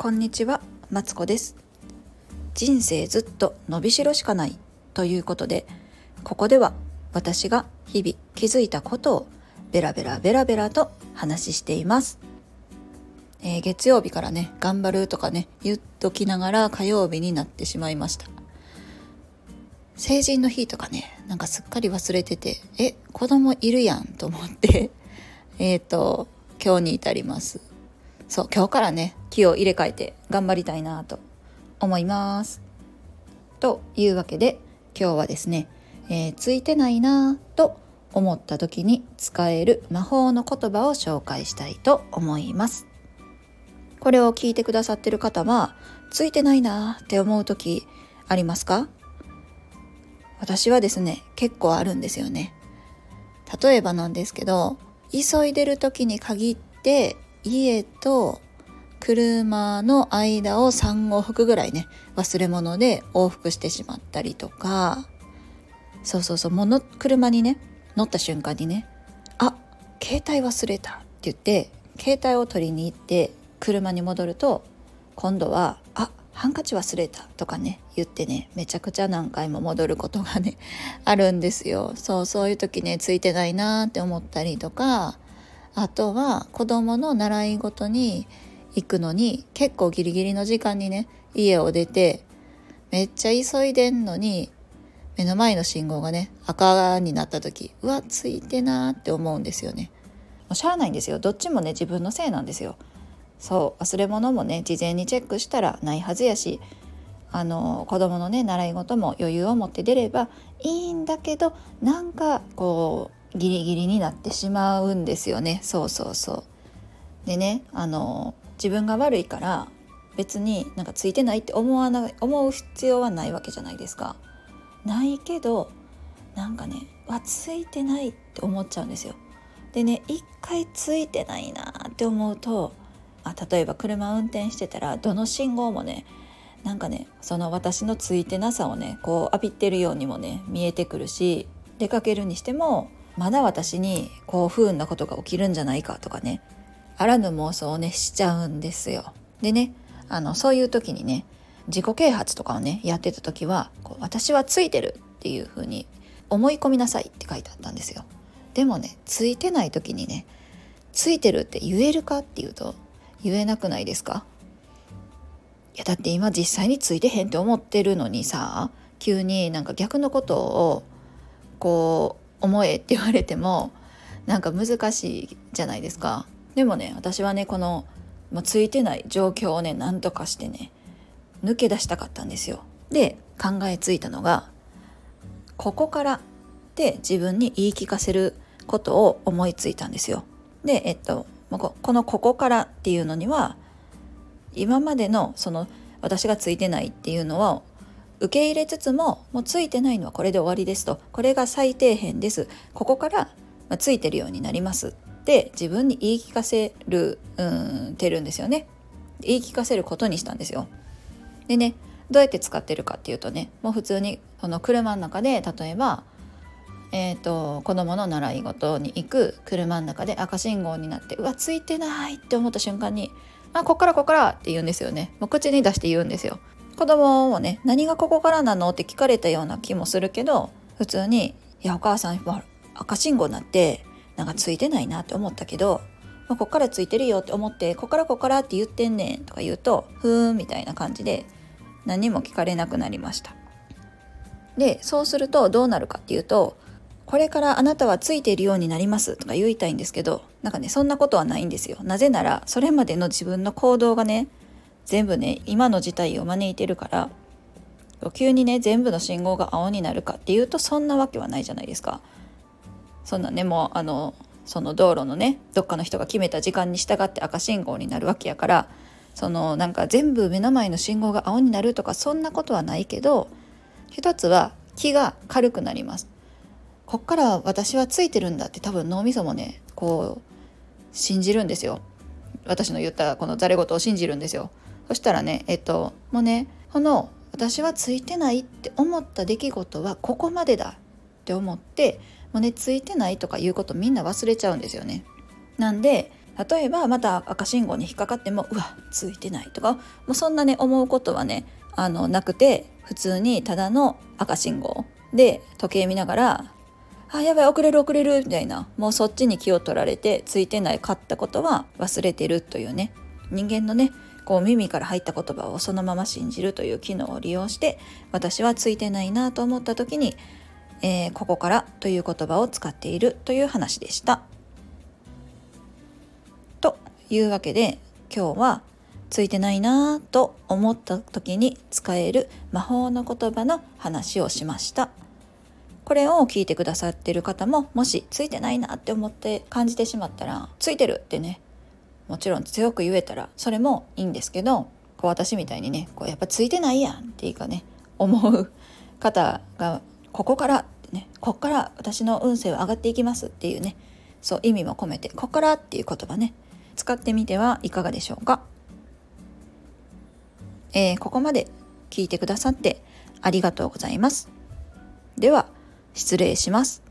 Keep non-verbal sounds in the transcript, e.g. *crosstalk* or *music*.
こんにちは、マツコです。人生ずっと伸びしろしかないということで、ここでは私が日々気づいたことをベラベラベラベラと話しています。えー月曜日からね、頑張るとかね、言っときながら火曜日になってしまいました。成人の日とかね、なんかすっかり忘れてて、え、子供いるやんと思って、*laughs* えっと、今日に至ります。そう、今日からね、気を入れ替えて頑張りたいなと思います。というわけで、今日はですね、えーついてないなと思った時に使える魔法の言葉を紹介したいと思います。これを聞いてくださってる方は、ついてないなって思う時ありますか？私はですね、結構あるんですよね。例えばなんですけど、急いでる時に限って家と車の間を3往復ぐらいね忘れ物で往復してしまったりとか。そうそうそうもの車にね乗った瞬間にねあ携帯忘れたって言って携帯を取りに行って車に戻ると今度はあハンカチ忘れたとかね言ってねめちゃくちゃ何回も戻ることがね *laughs* あるんですよ。そうそういう時ねついてないなって思ったりとか。あとは子供の習い事に行くのに結構ギリギリの時間にね家を出てめっちゃ急いでんのに目の前の信号がね赤になった時うわついてなーって思うんですよね。もうしゃあないんですよ。どっちもね自分のせいなんですよ。そう忘れ物もね事前にチェックしたらないはずやしあの子供のね習い事も余裕を持って出ればいいんだけどなんかこうギリギリになってしまうんですよね。そうそうそう。でねあの自分が悪いから別になんかついてないって思わない思う必要はないわけじゃないですか。ないけどなんかねわついてないって思っちゃうんですよ。でね一回ついてないなって思うとあ例えば車運転してたらどの信号もねなんかねその私のついてなさをねこう浴びてるようにもね見えてくるし出かけるにしてもまだ私にこう不運なことが起きるんじゃないかとかねあらぬ妄想をねしちゃうんですよ。でねあのそういう時にね自己啓発とかをねやってた時はこう私はついてるっていう風に思い込みなさいって書いてあったんですよ。でもねついてない時にねついてるって言えるかっていうと言えなくないですか？いやだって今実際についてへんって思ってるのにさ急になんか逆のことをこう思えって言われてもなんか難しいじゃないですかでもね私はねこのもうついてない状況をね何とかしてね抜け出したかったんですよ。で考えついたのがここからって自分に言い聞かせることを思いついたんですよ。でえっとこの「ここから」っていうのには今までのその私がついてないっていうのを受け入れつつももうついてないのはこれで終わりですと。これが最底辺です。ここからついてるようになります。って自分に言い聞かせるうんてるんですよね。言い聞かせることにしたんですよ。でねどうやって使ってるかっていうとねもう普通にこの車の中で例えばえー、と子供の習い事に行く車の中で赤信号になってうわついてないって思った瞬間に「あこっからこっから」って言うんですよね。もう口に出して言うんですよ。子供もね何がここからなのって聞かれたような気もするけど普通に「いやお母さん今赤信号になってなんかついてないなって思ったけど、まあ、こっからついてるよって思ってこっからこっからって言ってんねんとか言うとふーんみたいな感じで何も聞かれなくなりました。でそうするとどうなるかっていうとこれからあなたはついているようになりますとか言いたいんですけどなんかねそんなことはないんですよ。なぜならそれまでの自分の行動がね全部ね今の事態を招いてるから急にね全部の信号が青になるかっていうとそんなわけはないじゃないですか。そんなねもうあのその道路のねどっかの人が決めた時間に従って赤信号になるわけやからそのなんか全部目の前の信号が青になるとかそんなことはないけど一つは気が軽くなります。こっから私はついてるんだって多分脳みそもねこう信じるんですよ。私の言ったこのざれ言を信じるんですよ。そしたらねえっともうねこの私はついてないって思った出来事はここまでだって思ってもうねついてないとかいうことみんな忘れちゃうんですよね。なんで例えばまた赤信号に引っかかってもうわついてないとかもうそんなね思うことはねあのなくて普通にただの赤信号で時計見ながら「あやばい遅れる遅れる」みたいなもうそっちに気を取られてついてないかったことは忘れてるというね人間のねこう耳から入った言葉をそのまま信じるという機能を利用して私はついてないなと思った時に、えー、ここからという言葉を使っているという話でした。というわけで今日はついてないなと思った時に使える魔法の言葉の話をしました。これを聞いてくださってる方ももしついてないなって思って感じてしまったらついてるってねもちろん強く言えたらそれもいいんですけどこう私みたいにねこうやっぱついてないやんっていうかね思う方がここからねこっから私の運勢は上がっていきますっていうねそう意味も込めてこっからっていう言葉ね使ってみてはいかがでしょうか、えー、ここまで聞いてくださってありがとうございます。では失礼します。